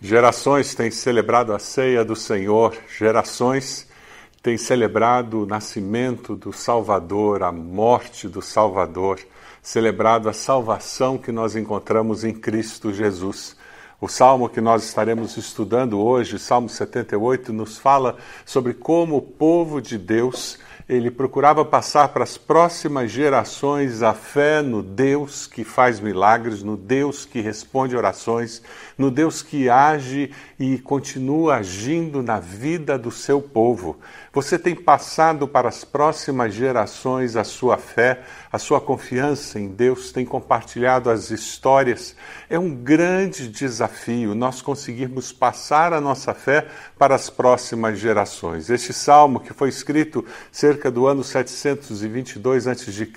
Gerações têm celebrado a ceia do Senhor, gerações têm celebrado o nascimento do Salvador, a morte do Salvador, celebrado a salvação que nós encontramos em Cristo Jesus. O salmo que nós estaremos estudando hoje, Salmo 78, nos fala sobre como o povo de Deus ele procurava passar para as próximas gerações a fé no Deus que faz milagres, no Deus que responde orações, no Deus que age e continua agindo na vida do seu povo. Você tem passado para as próximas gerações a sua fé, a sua confiança em Deus, tem compartilhado as histórias. É um grande desafio nós conseguirmos passar a nossa fé para as próximas gerações. Este salmo, que foi escrito cerca do ano 722 a.C.,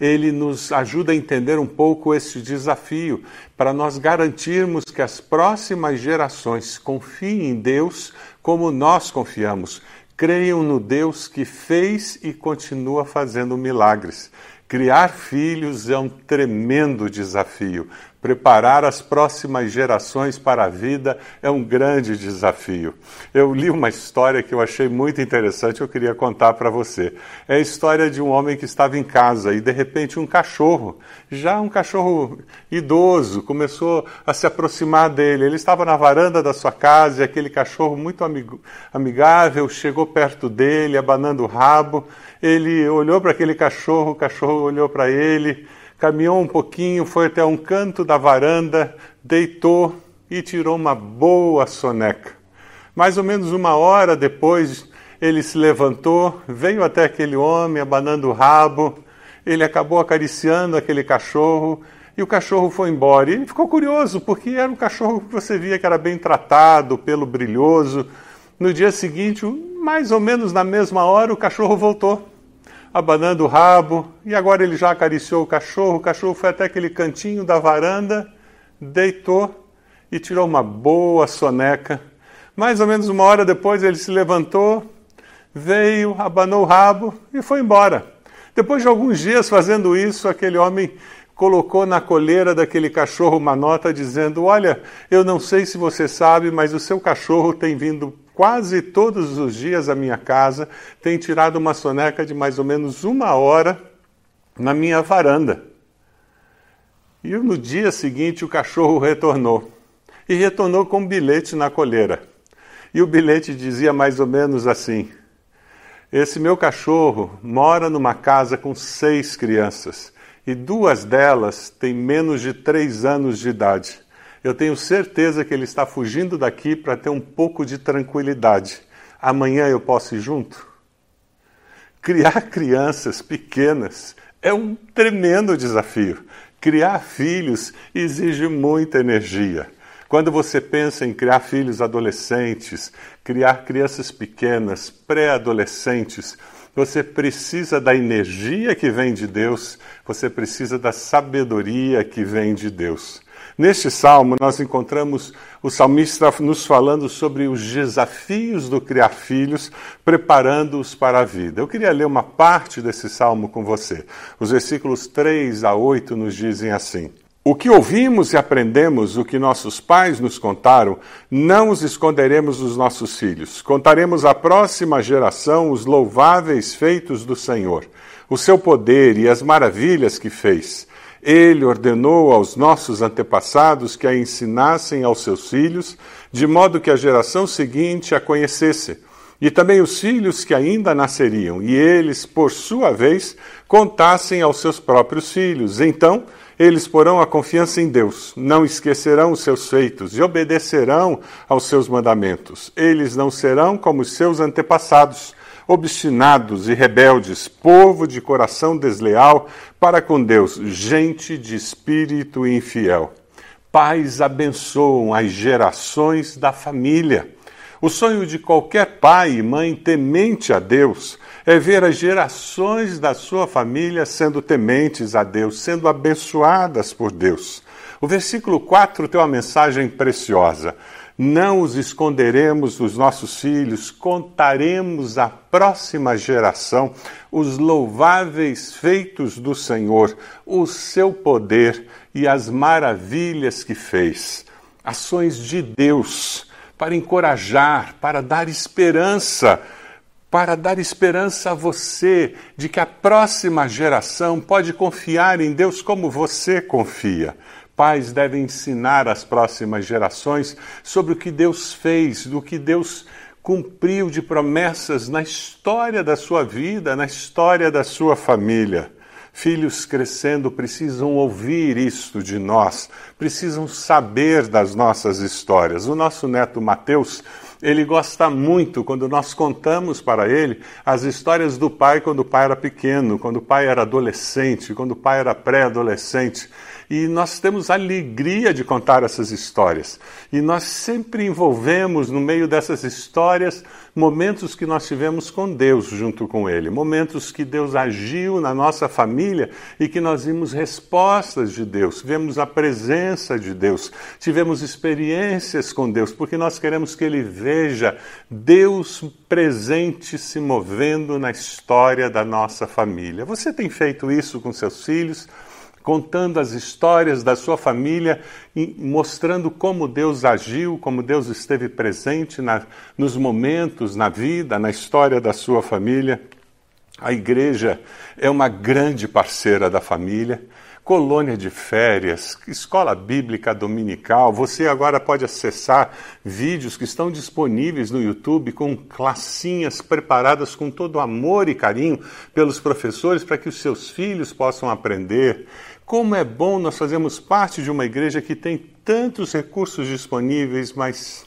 ele nos ajuda a entender um pouco esse desafio, para nós garantirmos que as próximas gerações confiem em Deus como nós confiamos creiam no Deus que fez e continua fazendo milagres. Criar filhos é um tremendo desafio. Preparar as próximas gerações para a vida é um grande desafio. Eu li uma história que eu achei muito interessante, eu queria contar para você. É a história de um homem que estava em casa e de repente um cachorro, já um cachorro idoso, começou a se aproximar dele. Ele estava na varanda da sua casa e aquele cachorro muito amigável chegou perto dele, abanando o rabo. Ele olhou para aquele cachorro, o cachorro olhou para ele caminhou um pouquinho, foi até um canto da varanda, deitou e tirou uma boa soneca. Mais ou menos uma hora depois, ele se levantou, veio até aquele homem, abanando o rabo, ele acabou acariciando aquele cachorro e o cachorro foi embora. E ele ficou curioso, porque era um cachorro que você via que era bem tratado, pelo brilhoso. No dia seguinte, mais ou menos na mesma hora, o cachorro voltou abanando o rabo, e agora ele já acariciou o cachorro. O cachorro foi até aquele cantinho da varanda, deitou e tirou uma boa soneca. Mais ou menos uma hora depois ele se levantou, veio, abanou o rabo e foi embora. Depois de alguns dias fazendo isso, aquele homem colocou na coleira daquele cachorro uma nota dizendo: Olha, eu não sei se você sabe, mas o seu cachorro tem vindo quase todos os dias à minha casa, tem tirado uma soneca de mais ou menos uma hora na minha varanda. E no dia seguinte o cachorro retornou. E retornou com um bilhete na coleira. E o bilhete dizia mais ou menos assim: Esse meu cachorro mora numa casa com seis crianças e duas delas têm menos de três anos de idade eu tenho certeza que ele está fugindo daqui para ter um pouco de tranquilidade. Amanhã eu posso ir junto? Criar crianças pequenas é um tremendo desafio. Criar filhos exige muita energia. Quando você pensa em criar filhos adolescentes, criar crianças pequenas, pré-adolescentes, você precisa da energia que vem de Deus, você precisa da sabedoria que vem de Deus. Neste salmo, nós encontramos o salmista nos falando sobre os desafios do criar filhos, preparando-os para a vida. Eu queria ler uma parte desse salmo com você. Os versículos 3 a 8 nos dizem assim. O que ouvimos e aprendemos, o que nossos pais nos contaram, não os esconderemos dos nossos filhos. Contaremos à próxima geração os louváveis feitos do Senhor, o seu poder e as maravilhas que fez. Ele ordenou aos nossos antepassados que a ensinassem aos seus filhos, de modo que a geração seguinte a conhecesse, e também os filhos que ainda nasceriam, e eles, por sua vez, contassem aos seus próprios filhos. Então, eles porão a confiança em Deus, não esquecerão os seus feitos e obedecerão aos seus mandamentos. Eles não serão como os seus antepassados obstinados e rebeldes, povo de coração desleal para com Deus, gente de espírito infiel. Pais abençoam as gerações da família. O sonho de qualquer pai e mãe temente a Deus é ver as gerações da sua família sendo tementes a Deus, sendo abençoadas por Deus. O versículo 4 tem uma mensagem preciosa. Não os esconderemos dos nossos filhos, contaremos à próxima geração os louváveis feitos do Senhor, o seu poder e as maravilhas que fez. ações de Deus para encorajar, para dar esperança, para dar esperança a você de que a próxima geração pode confiar em Deus como você confia. Pais devem ensinar às próximas gerações sobre o que Deus fez, do que Deus cumpriu de promessas na história da sua vida, na história da sua família. Filhos crescendo precisam ouvir isto de nós, precisam saber das nossas histórias. O nosso neto Mateus, ele gosta muito quando nós contamos para ele as histórias do pai quando o pai era pequeno, quando o pai era adolescente, quando o pai era pré-adolescente. E nós temos alegria de contar essas histórias. E nós sempre envolvemos no meio dessas histórias momentos que nós tivemos com Deus junto com Ele, momentos que Deus agiu na nossa família e que nós vimos respostas de Deus, vemos a presença de Deus, tivemos experiências com Deus, porque nós queremos que Ele veja Deus presente se movendo na história da nossa família. Você tem feito isso com seus filhos? Contando as histórias da sua família, mostrando como Deus agiu, como Deus esteve presente na, nos momentos, na vida, na história da sua família. A igreja é uma grande parceira da família. Colônia de férias, escola bíblica dominical. Você agora pode acessar vídeos que estão disponíveis no YouTube com classinhas preparadas com todo amor e carinho pelos professores para que os seus filhos possam aprender. Como é bom nós fazermos parte de uma igreja que tem tantos recursos disponíveis, mas,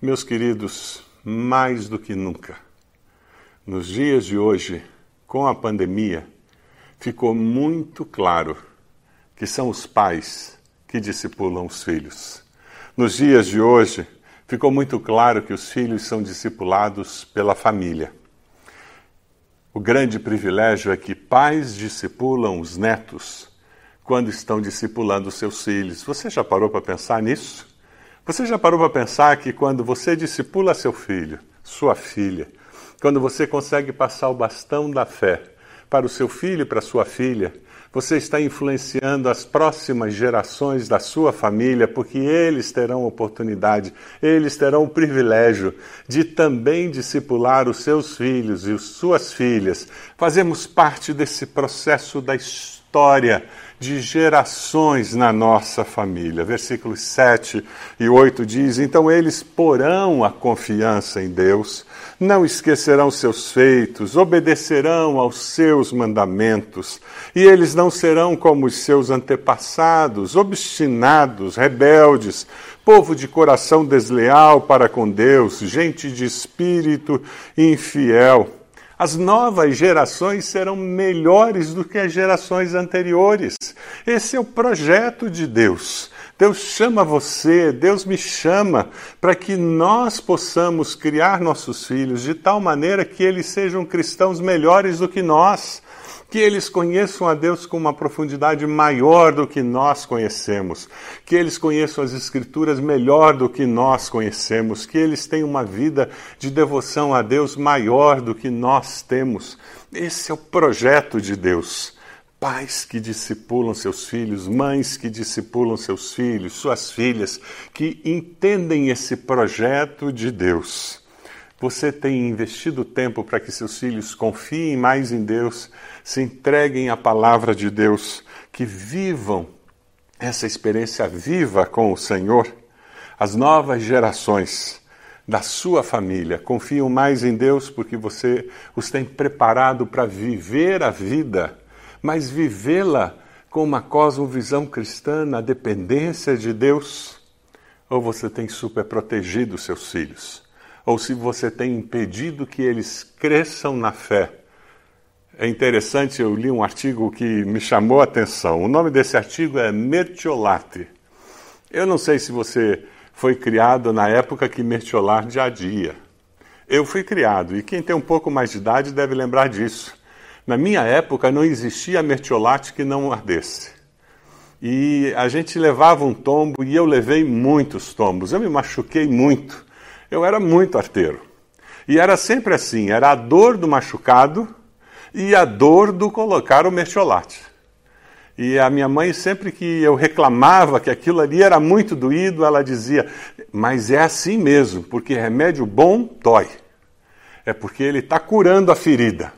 meus queridos, mais do que nunca, nos dias de hoje, com a pandemia, ficou muito claro que são os pais que discipulam os filhos. Nos dias de hoje, ficou muito claro que os filhos são discipulados pela família. O grande privilégio é que pais discipulam os netos quando estão discipulando seus filhos. Você já parou para pensar nisso? Você já parou para pensar que quando você discipula seu filho, sua filha, quando você consegue passar o bastão da fé para o seu filho e para sua filha, você está influenciando as próximas gerações da sua família, porque eles terão oportunidade, eles terão o privilégio de também discipular os seus filhos e as suas filhas. Fazemos parte desse processo da história de gerações na nossa família. Versículos 7 e 8 diz: Então eles porão a confiança em Deus, não esquecerão seus feitos, obedecerão aos seus mandamentos, e eles não serão como os seus antepassados, obstinados, rebeldes, povo de coração desleal para com Deus, gente de espírito infiel. As novas gerações serão melhores do que as gerações anteriores. Esse é o projeto de Deus. Deus chama você, Deus me chama para que nós possamos criar nossos filhos de tal maneira que eles sejam cristãos melhores do que nós que eles conheçam a Deus com uma profundidade maior do que nós conhecemos, que eles conheçam as Escrituras melhor do que nós conhecemos, que eles tenham uma vida de devoção a Deus maior do que nós temos. Esse é o projeto de Deus. Pais que discipulam seus filhos, mães que discipulam seus filhos, suas filhas, que entendem esse projeto de Deus. Você tem investido tempo para que seus filhos confiem mais em Deus, se entreguem à palavra de Deus, que vivam essa experiência viva com o Senhor? As novas gerações da sua família confiam mais em Deus porque você os tem preparado para viver a vida, mas vivê-la com uma cosmovisão cristã na dependência de Deus? Ou você tem super protegido seus filhos? Ou se você tem impedido que eles cresçam na fé. É interessante, eu li um artigo que me chamou a atenção. O nome desse artigo é Mertiolate. Eu não sei se você foi criado na época que Mertiolate adia. Eu fui criado, e quem tem um pouco mais de idade deve lembrar disso. Na minha época não existia mertiolate que não ardesse. E a gente levava um tombo e eu levei muitos tombos. Eu me machuquei muito. Eu era muito arteiro. E era sempre assim: era a dor do machucado e a dor do colocar o mertiolate. E a minha mãe, sempre que eu reclamava que aquilo ali era muito doído, ela dizia: Mas é assim mesmo, porque remédio bom dói. É porque ele está curando a ferida.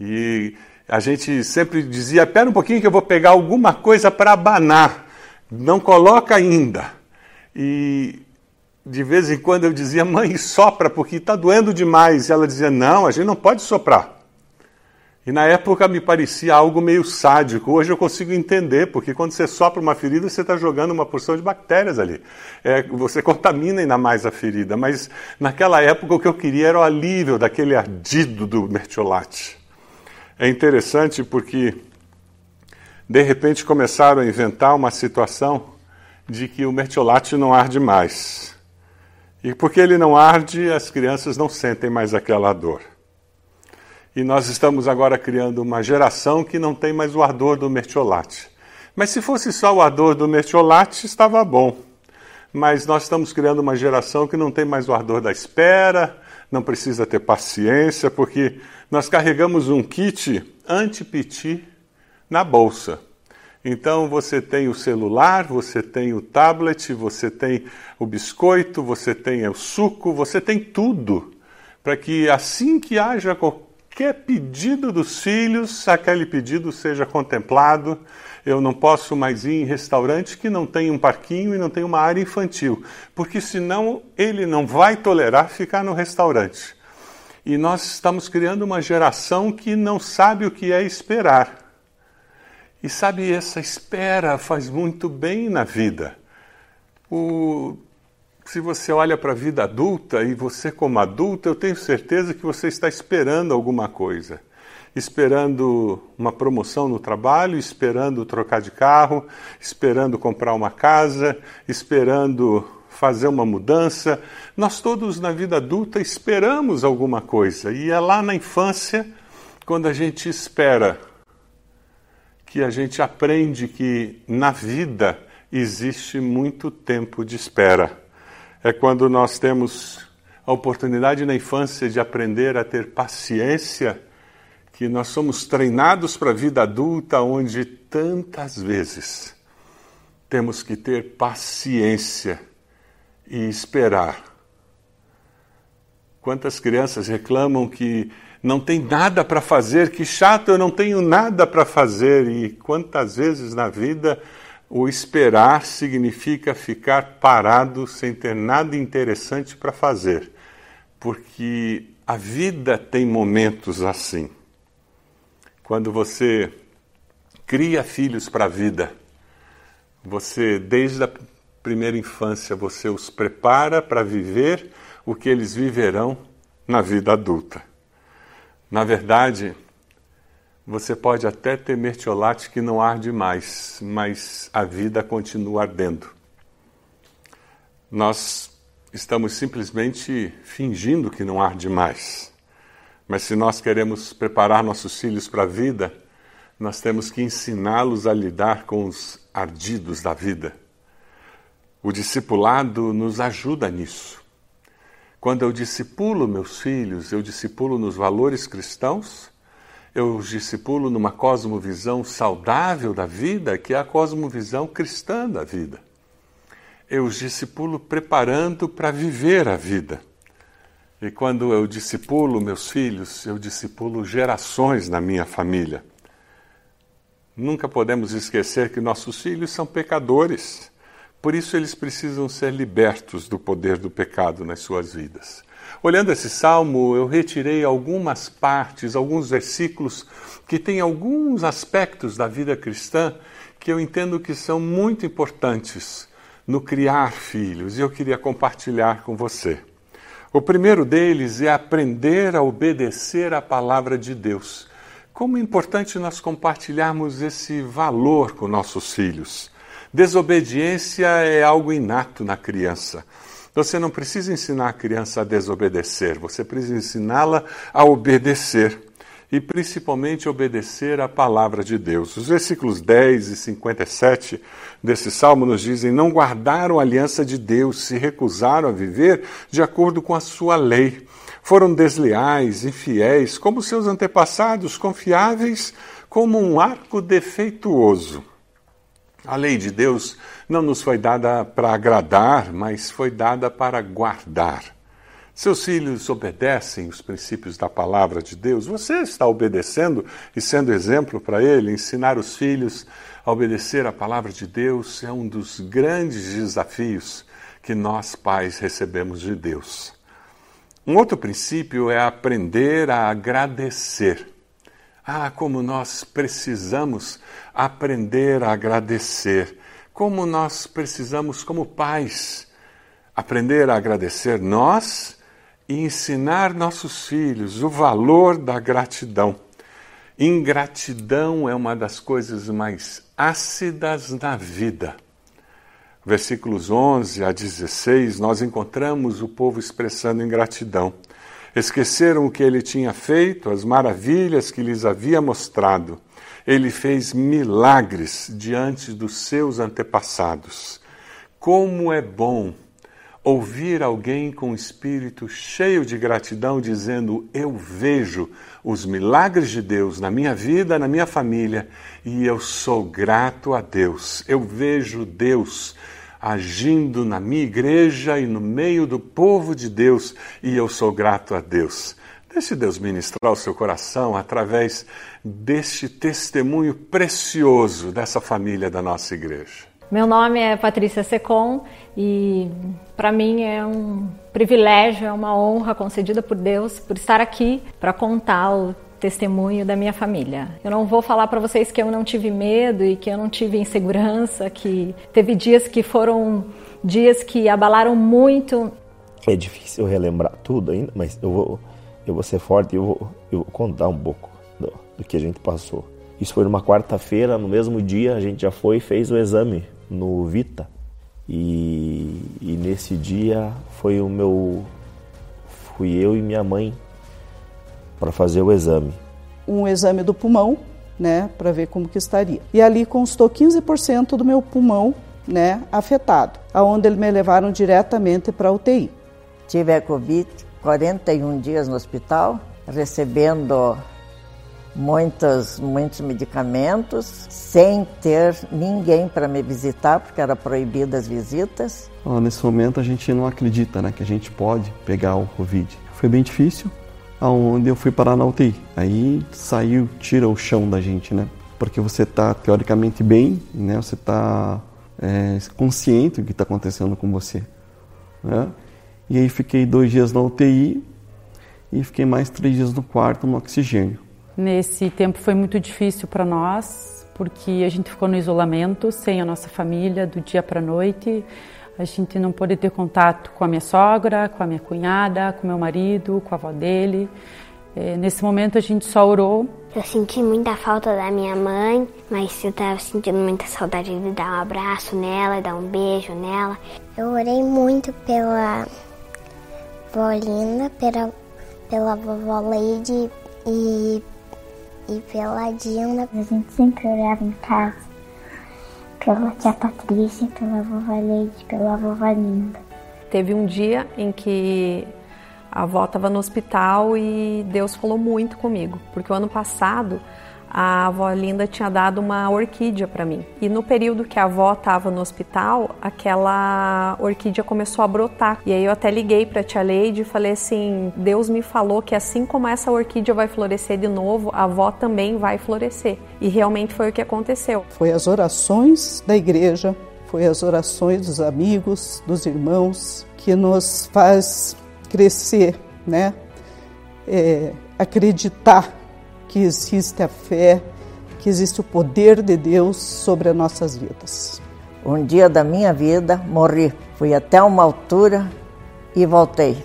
E a gente sempre dizia: Espera um pouquinho que eu vou pegar alguma coisa para abanar. Não coloca ainda. E de vez em quando eu dizia: Mãe, sopra, porque está doendo demais. E ela dizia: Não, a gente não pode soprar. E na época me parecia algo meio sádico. Hoje eu consigo entender, porque quando você sopra uma ferida, você está jogando uma porção de bactérias ali. É, você contamina ainda mais a ferida. Mas naquela época o que eu queria era o alívio daquele ardido do mertiolate. É interessante porque de repente começaram a inventar uma situação de que o mertiolate não arde mais. E porque ele não arde, as crianças não sentem mais aquela dor. E nós estamos agora criando uma geração que não tem mais o ardor do mertiolate. Mas se fosse só o ardor do mertiolate, estava bom. Mas nós estamos criando uma geração que não tem mais o ardor da espera, não precisa ter paciência, porque nós carregamos um kit anti-piti na bolsa. Então você tem o celular, você tem o tablet, você tem o biscoito, você tem o suco, você tem tudo para que assim que haja qualquer pedido dos filhos, aquele pedido seja contemplado. Eu não posso mais ir em restaurante que não tem um parquinho e não tem uma área infantil, porque senão ele não vai tolerar ficar no restaurante. E nós estamos criando uma geração que não sabe o que é esperar. E sabe, essa espera faz muito bem na vida. O se você olha para a vida adulta e você, como adulto, eu tenho certeza que você está esperando alguma coisa. Esperando uma promoção no trabalho, esperando trocar de carro, esperando comprar uma casa, esperando fazer uma mudança. Nós todos na vida adulta esperamos alguma coisa. E é lá na infância, quando a gente espera, que a gente aprende que na vida existe muito tempo de espera é quando nós temos a oportunidade na infância de aprender a ter paciência, que nós somos treinados para a vida adulta, onde tantas vezes temos que ter paciência e esperar. Quantas crianças reclamam que não tem nada para fazer, que chato, eu não tenho nada para fazer, e quantas vezes na vida o esperar significa ficar parado sem ter nada interessante para fazer, porque a vida tem momentos assim. Quando você cria filhos para a vida, você, desde a primeira infância, você os prepara para viver o que eles viverão na vida adulta. Na verdade, você pode até ter mertiolate que não arde mais, mas a vida continua ardendo. Nós estamos simplesmente fingindo que não arde mais. Mas se nós queremos preparar nossos filhos para a vida, nós temos que ensiná-los a lidar com os ardidos da vida. O discipulado nos ajuda nisso. Quando eu discipulo meus filhos, eu discipulo nos valores cristãos eu os discipulo numa cosmovisão saudável da vida, que é a cosmovisão cristã da vida. Eu os discipulo preparando para viver a vida. E quando eu discipulo meus filhos, eu discipulo gerações na minha família. Nunca podemos esquecer que nossos filhos são pecadores. Por isso eles precisam ser libertos do poder do pecado nas suas vidas. Olhando esse salmo, eu retirei algumas partes, alguns versículos que têm alguns aspectos da vida cristã que eu entendo que são muito importantes no criar filhos e eu queria compartilhar com você. O primeiro deles é aprender a obedecer à palavra de Deus. Como é importante nós compartilharmos esse valor com nossos filhos. Desobediência é algo inato na criança. Você não precisa ensinar a criança a desobedecer, você precisa ensiná-la a obedecer e principalmente obedecer à palavra de Deus. Os versículos 10 e 57 desse salmo nos dizem: Não guardaram a aliança de Deus, se recusaram a viver de acordo com a sua lei. Foram desleais, infiéis, como seus antepassados, confiáveis como um arco defeituoso. A lei de Deus não nos foi dada para agradar, mas foi dada para guardar. Seus filhos obedecem os princípios da palavra de Deus. Você está obedecendo e sendo exemplo para ele. Ensinar os filhos a obedecer a palavra de Deus é um dos grandes desafios que nós pais recebemos de Deus. Um outro princípio é aprender a agradecer. Ah, como nós precisamos aprender a agradecer. Como nós precisamos, como pais, aprender a agradecer nós e ensinar nossos filhos o valor da gratidão. Ingratidão é uma das coisas mais ácidas na vida. Versículos 11 a 16, nós encontramos o povo expressando ingratidão. Esqueceram o que ele tinha feito, as maravilhas que lhes havia mostrado. Ele fez milagres diante dos seus antepassados. Como é bom ouvir alguém com espírito cheio de gratidão dizendo: Eu vejo os milagres de Deus na minha vida, na minha família, e eu sou grato a Deus. Eu vejo Deus agindo na minha igreja e no meio do povo de Deus, e eu sou grato a Deus. Deixe Deus ministrar o seu coração através deste testemunho precioso dessa família da nossa igreja. Meu nome é Patrícia Secom e para mim é um privilégio, é uma honra concedida por Deus por estar aqui para contar o testemunho da minha família. Eu não vou falar para vocês que eu não tive medo e que eu não tive insegurança, que teve dias que foram dias que abalaram muito. É difícil relembrar tudo ainda, mas eu vou, eu vou ser forte e eu vou, eu vou contar um pouco do, do que a gente passou. Isso foi numa quarta-feira, no mesmo dia a gente já foi e fez o exame no Vita. E, e nesse dia foi o meu. Fui eu e minha mãe para fazer o exame. Um exame do pulmão, né, para ver como que estaria. E ali constou 15% do meu pulmão, né, afetado, aonde eles me levaram diretamente para a UTI. Tive a Covid 41 dias no hospital, recebendo muitos, muitos medicamentos, sem ter ninguém para me visitar, porque era proibida as visitas. nesse momento a gente não acredita né, que a gente pode pegar o Covid. Foi bem difícil, aonde eu fui parar na UTI. Aí saiu, tira o chão da gente, né? Porque você está teoricamente bem, né? Você está é, consciente do que está acontecendo com você, né? E aí fiquei dois dias na UTI e fiquei mais três dias no quarto no oxigênio. Nesse tempo foi muito difícil para nós, porque a gente ficou no isolamento, sem a nossa família, do dia para a noite. A gente não pôde ter contato com a minha sogra, com a minha cunhada, com meu marido, com a avó dele. É, nesse momento a gente só orou. Eu senti muita falta da minha mãe, mas eu estava sentindo muita saudade de dar um abraço nela, dar um beijo nela. Eu orei muito pela vó Linda, pela, pela vovó Leide e e pela Dilma. A gente sempre orava em casa pela tia Patrícia, pela vovó Leite, pela vovó Linda. Teve um dia em que a avó estava no hospital e Deus falou muito comigo, porque o ano passado a avó Linda tinha dado uma orquídea para mim. E no período que a avó estava no hospital, aquela orquídea começou a brotar. E aí eu até liguei para tia Leide e falei assim: Deus me falou que assim como essa orquídea vai florescer de novo, a avó também vai florescer. E realmente foi o que aconteceu. Foi as orações da igreja, foi as orações dos amigos, dos irmãos, que nos faz crescer, né? É, acreditar que existe a fé, que existe o poder de Deus sobre as nossas vidas. Um dia da minha vida morri, fui até uma altura e voltei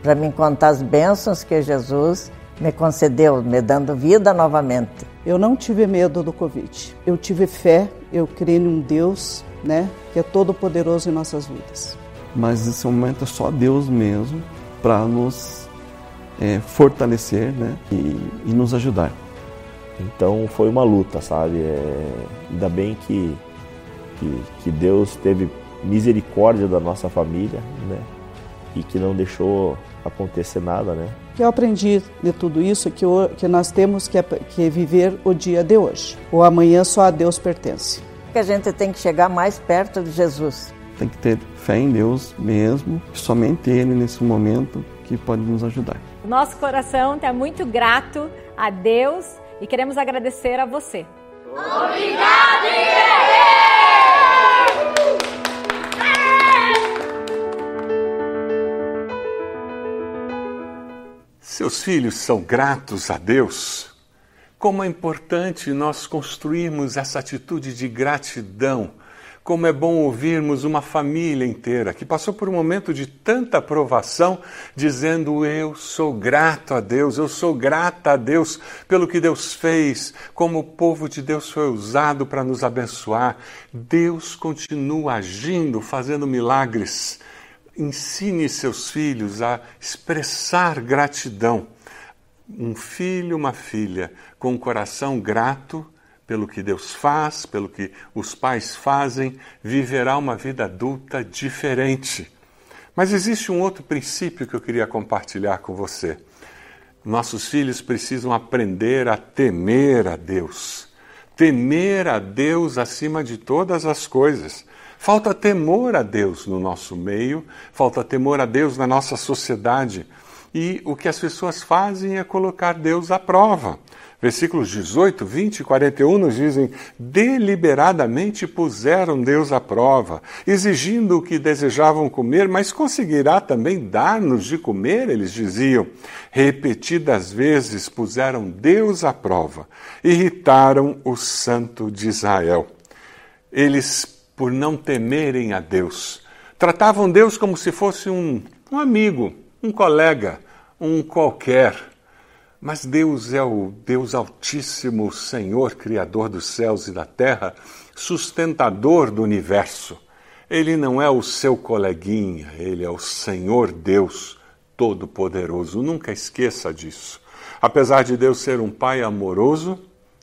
para me contar as bênçãos que Jesus me concedeu, me dando vida novamente. Eu não tive medo do Covid. Eu tive fé, eu creio em um Deus, né, que é todo poderoso em nossas vidas. Mas nesse momento é só Deus mesmo para nos é, fortalecer né, e, e, nos ajudar. Então foi uma luta, sabe? É, ainda bem que, que, que, Deus teve misericórdia da nossa família né, e que não deixou acontecer nada, né? O que eu aprendi de tudo isso é que, que nós temos que, que viver o dia de hoje. O amanhã só a Deus pertence. Que a gente tem que chegar mais perto de Jesus. Tem que ter fé em Deus mesmo, somente Ele nesse momento que pode nos ajudar. Nosso coração está muito grato a Deus e queremos agradecer a você. Obrigado, Seus filhos são gratos a Deus? Como é importante nós construirmos essa atitude de gratidão. Como é bom ouvirmos uma família inteira que passou por um momento de tanta provação, dizendo: Eu sou grato a Deus, eu sou grata a Deus pelo que Deus fez, como o povo de Deus foi usado para nos abençoar. Deus continua agindo, fazendo milagres ensine seus filhos a expressar gratidão. Um filho, uma filha com um coração grato pelo que Deus faz, pelo que os pais fazem, viverá uma vida adulta diferente. Mas existe um outro princípio que eu queria compartilhar com você. Nossos filhos precisam aprender a temer a Deus. Temer a Deus acima de todas as coisas. Falta temor a Deus no nosso meio, falta temor a Deus na nossa sociedade. E o que as pessoas fazem é colocar Deus à prova. Versículos 18, 20 e 41 nos dizem: deliberadamente puseram Deus à prova, exigindo o que desejavam comer, mas conseguirá também dar-nos de comer, eles diziam. Repetidas vezes puseram Deus à prova, irritaram o Santo de Israel. Eles por não temerem a Deus. Tratavam Deus como se fosse um, um amigo, um colega, um qualquer. Mas Deus é o Deus Altíssimo, Senhor, Criador dos céus e da terra, sustentador do universo. Ele não é o seu coleguinha, ele é o Senhor Deus Todo-Poderoso. Nunca esqueça disso. Apesar de Deus ser um Pai amoroso,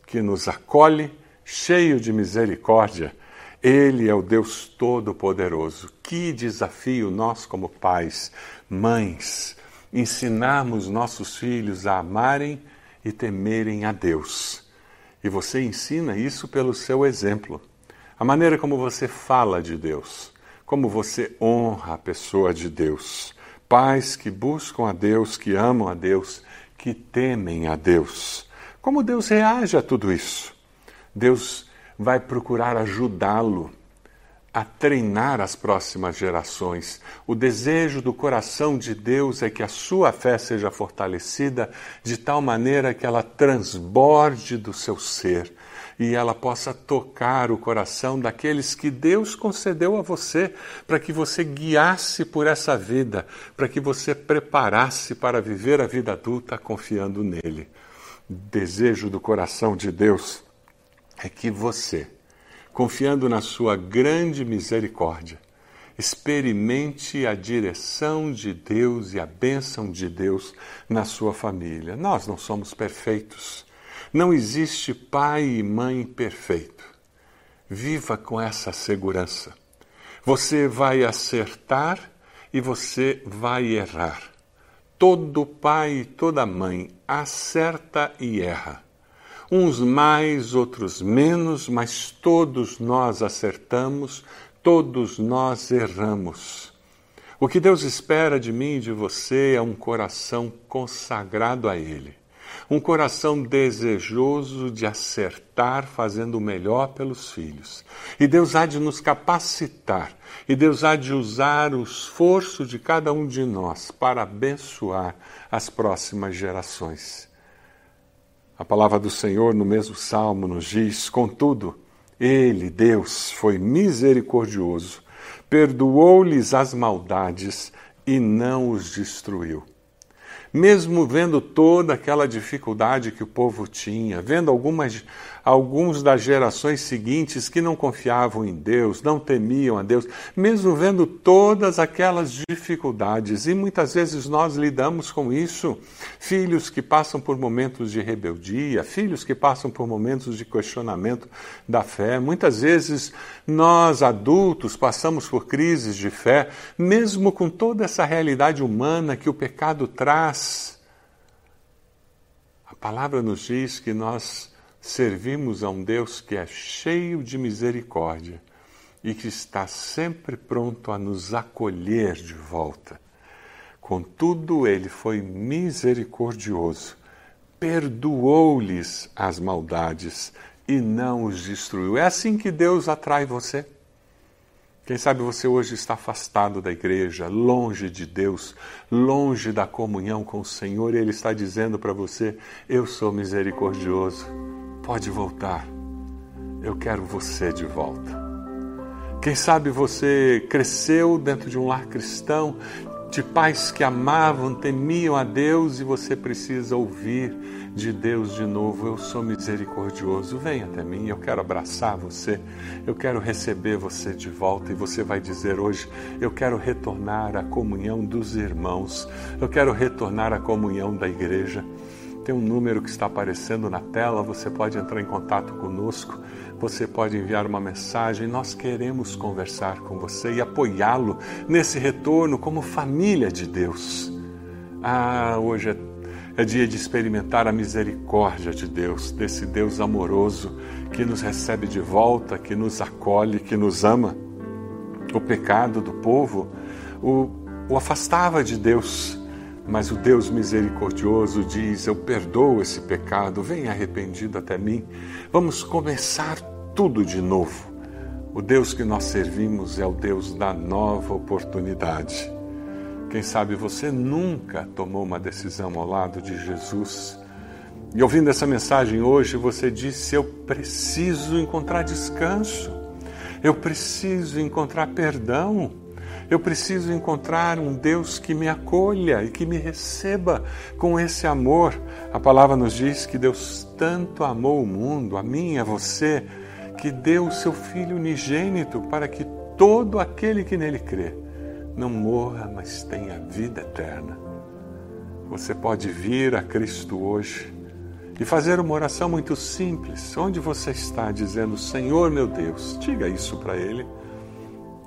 que nos acolhe, cheio de misericórdia, ele é o Deus Todo-Poderoso. Que desafio nós, como pais, mães, ensinarmos nossos filhos a amarem e temerem a Deus. E você ensina isso pelo seu exemplo. A maneira como você fala de Deus, como você honra a pessoa de Deus. Pais que buscam a Deus, que amam a Deus, que temem a Deus. Como Deus reage a tudo isso? Deus vai procurar ajudá-lo a treinar as próximas gerações. O desejo do coração de Deus é que a sua fé seja fortalecida de tal maneira que ela transborde do seu ser e ela possa tocar o coração daqueles que Deus concedeu a você, para que você guiasse por essa vida, para que você preparasse para viver a vida adulta confiando nele. Desejo do coração de Deus é que você, confiando na sua grande misericórdia, experimente a direção de Deus e a bênção de Deus na sua família. Nós não somos perfeitos. Não existe pai e mãe perfeito. Viva com essa segurança. Você vai acertar e você vai errar. Todo pai e toda mãe acerta e erra uns mais, outros menos, mas todos nós acertamos, todos nós erramos. O que Deus espera de mim e de você é um coração consagrado a Ele, um coração desejoso de acertar, fazendo o melhor pelos filhos. E Deus há de nos capacitar, e Deus há de usar o esforço de cada um de nós para abençoar as próximas gerações. A palavra do Senhor no mesmo salmo nos diz: Contudo, Ele, Deus, foi misericordioso, perdoou-lhes as maldades e não os destruiu. mesmo vendo toda aquela dificuldade que o povo tinha, vendo algumas, alguns das gerações seguintes que não confiavam em Deus, não temiam a Deus, mesmo vendo todas aquelas dificuldades, e muitas vezes nós lidamos com isso, filhos que passam por momentos de rebeldia, filhos que passam por momentos de questionamento da fé, muitas vezes nós adultos passamos por crises de fé, mesmo com toda essa realidade humana que o pecado traz. A palavra nos diz que nós servimos a um Deus que é cheio de misericórdia e que está sempre pronto a nos acolher de volta. Contudo, ele foi misericordioso, perdoou-lhes as maldades e não os destruiu. É assim que Deus atrai você. Quem sabe você hoje está afastado da igreja, longe de Deus, longe da comunhão com o Senhor, e Ele está dizendo para você: Eu sou misericordioso, pode voltar, eu quero você de volta. Quem sabe você cresceu dentro de um lar cristão, de pais que amavam, temiam a Deus, e você precisa ouvir de Deus de novo. Eu sou misericordioso, vem até mim, eu quero abraçar você, eu quero receber você de volta e você vai dizer hoje: eu quero retornar à comunhão dos irmãos, eu quero retornar à comunhão da igreja. Tem um número que está aparecendo na tela, você pode entrar em contato conosco, você pode enviar uma mensagem. Nós queremos conversar com você e apoiá-lo nesse retorno como família de Deus. Ah, hoje é é dia de experimentar a misericórdia de Deus, desse Deus amoroso que nos recebe de volta, que nos acolhe, que nos ama. O pecado do povo o, o afastava de Deus, mas o Deus misericordioso diz: Eu perdoo esse pecado, vem arrependido até mim. Vamos começar tudo de novo. O Deus que nós servimos é o Deus da nova oportunidade. Quem sabe você nunca tomou uma decisão ao lado de Jesus. E ouvindo essa mensagem hoje, você disse: Eu preciso encontrar descanso, eu preciso encontrar perdão, eu preciso encontrar um Deus que me acolha e que me receba com esse amor. A palavra nos diz que Deus tanto amou o mundo, a mim e a você, que deu o seu Filho unigênito para que todo aquele que nele crê não morra, mas tenha vida eterna. Você pode vir a Cristo hoje e fazer uma oração muito simples, onde você está dizendo: Senhor meu Deus, diga isso para Ele.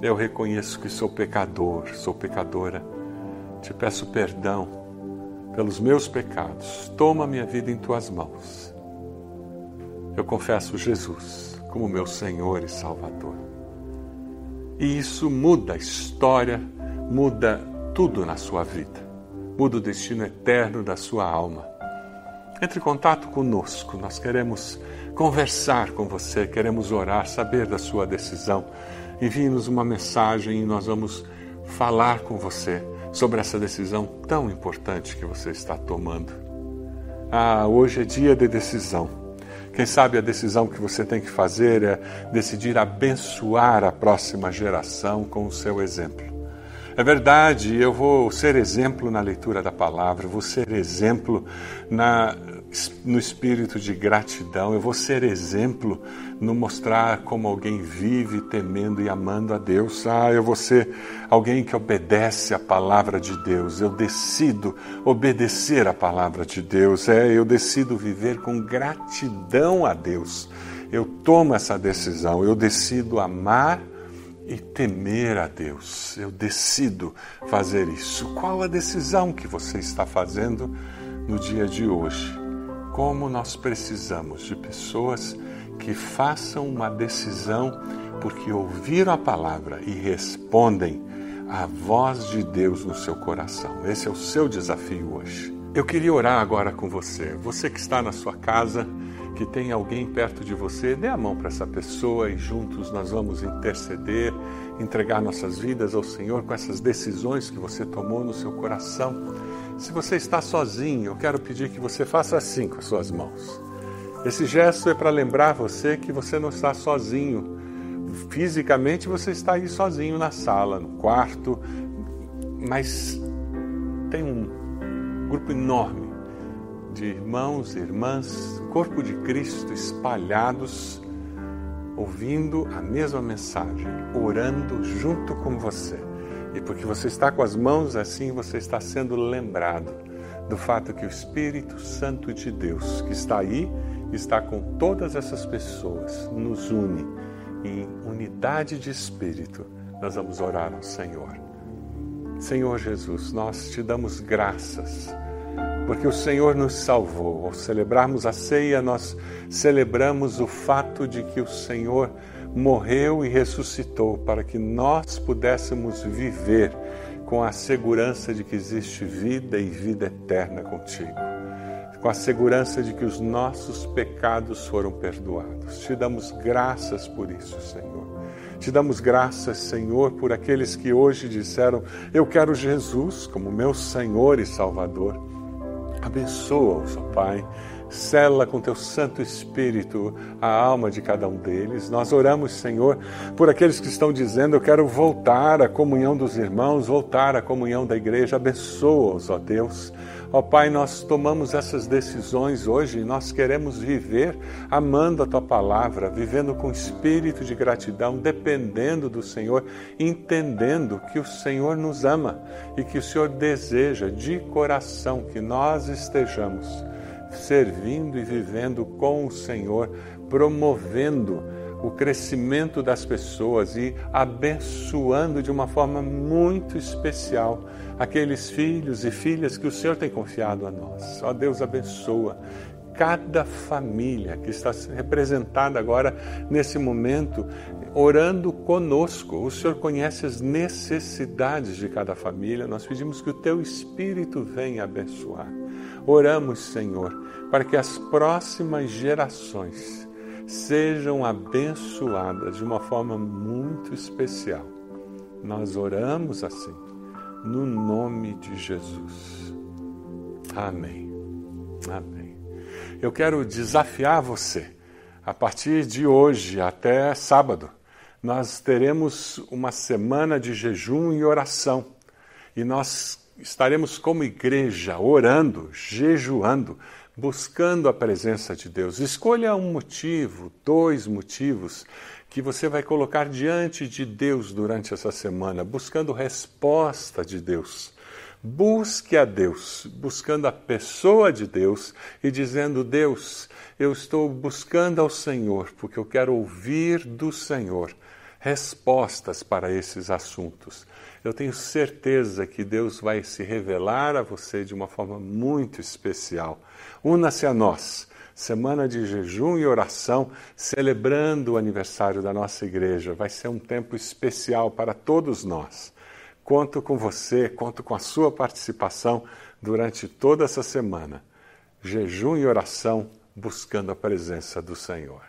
Eu reconheço que sou pecador, sou pecadora. Te peço perdão pelos meus pecados. Toma minha vida em tuas mãos. Eu confesso Jesus como meu Senhor e Salvador. E isso muda a história muda tudo na sua vida, muda o destino eterno da sua alma. Entre em contato conosco, nós queremos conversar com você, queremos orar, saber da sua decisão. Envie-nos uma mensagem e nós vamos falar com você sobre essa decisão tão importante que você está tomando. Ah, hoje é dia de decisão. Quem sabe a decisão que você tem que fazer é decidir abençoar a próxima geração com o seu exemplo. É verdade, eu vou ser exemplo na leitura da palavra, vou ser exemplo na, no espírito de gratidão, eu vou ser exemplo no mostrar como alguém vive temendo e amando a Deus. Ah, eu vou ser alguém que obedece a palavra de Deus, eu decido obedecer a palavra de Deus, é, eu decido viver com gratidão a Deus. Eu tomo essa decisão, eu decido amar e temer a Deus. Eu decido fazer isso. Qual a decisão que você está fazendo no dia de hoje? Como nós precisamos de pessoas que façam uma decisão porque ouviram a palavra e respondem à voz de Deus no seu coração. Esse é o seu desafio hoje. Eu queria orar agora com você. Você que está na sua casa, que tem alguém perto de você, dê a mão para essa pessoa e juntos nós vamos interceder, entregar nossas vidas ao Senhor com essas decisões que você tomou no seu coração. Se você está sozinho, eu quero pedir que você faça assim com as suas mãos. Esse gesto é para lembrar você que você não está sozinho. Fisicamente você está aí sozinho na sala, no quarto, mas tem um grupo enorme de irmãos e irmãs, corpo de Cristo espalhados, ouvindo a mesma mensagem, orando junto com você. E porque você está com as mãos assim, você está sendo lembrado do fato que o Espírito Santo de Deus, que está aí, está com todas essas pessoas, nos une em unidade de espírito. Nós vamos orar ao Senhor. Senhor Jesus, nós te damos graças porque o Senhor nos salvou. Ao celebrarmos a ceia, nós celebramos o fato de que o Senhor morreu e ressuscitou para que nós pudéssemos viver com a segurança de que existe vida e vida eterna contigo. Com a segurança de que os nossos pecados foram perdoados. Te damos graças por isso, Senhor. Te damos graças, Senhor, por aqueles que hoje disseram: Eu quero Jesus como meu Senhor e Salvador. Abençoa-os, Pai. Sela com teu Santo Espírito a alma de cada um deles. Nós oramos, Senhor, por aqueles que estão dizendo: Eu quero voltar à comunhão dos irmãos, voltar à comunhão da igreja. Abençoa-os, ó Deus. Ó Pai, nós tomamos essas decisões hoje e nós queremos viver amando a Tua palavra, vivendo com espírito de gratidão, dependendo do Senhor, entendendo que o Senhor nos ama e que o Senhor deseja de coração que nós estejamos servindo e vivendo com o Senhor, promovendo o crescimento das pessoas e abençoando de uma forma muito especial aqueles filhos e filhas que o Senhor tem confiado a nós. Ó Deus, abençoa cada família que está representada agora nesse momento, orando conosco. O Senhor conhece as necessidades de cada família. Nós pedimos que o teu Espírito venha abençoar. Oramos, Senhor, para que as próximas gerações sejam abençoadas de uma forma muito especial. Nós oramos assim, no nome de Jesus. Amém. Amém. Eu quero desafiar você, a partir de hoje até sábado, nós teremos uma semana de jejum e oração. E nós estaremos como igreja orando, jejuando, buscando a presença de Deus. Escolha um motivo, dois motivos que você vai colocar diante de Deus durante essa semana, buscando resposta de Deus. Busque a Deus, buscando a pessoa de Deus e dizendo: Deus, eu estou buscando ao Senhor, porque eu quero ouvir do Senhor respostas para esses assuntos. Eu tenho certeza que Deus vai se revelar a você de uma forma muito especial. Una-se a nós. Semana de jejum e oração, celebrando o aniversário da nossa igreja. Vai ser um tempo especial para todos nós. Conto com você, conto com a sua participação durante toda essa semana. Jejum e oração buscando a presença do Senhor.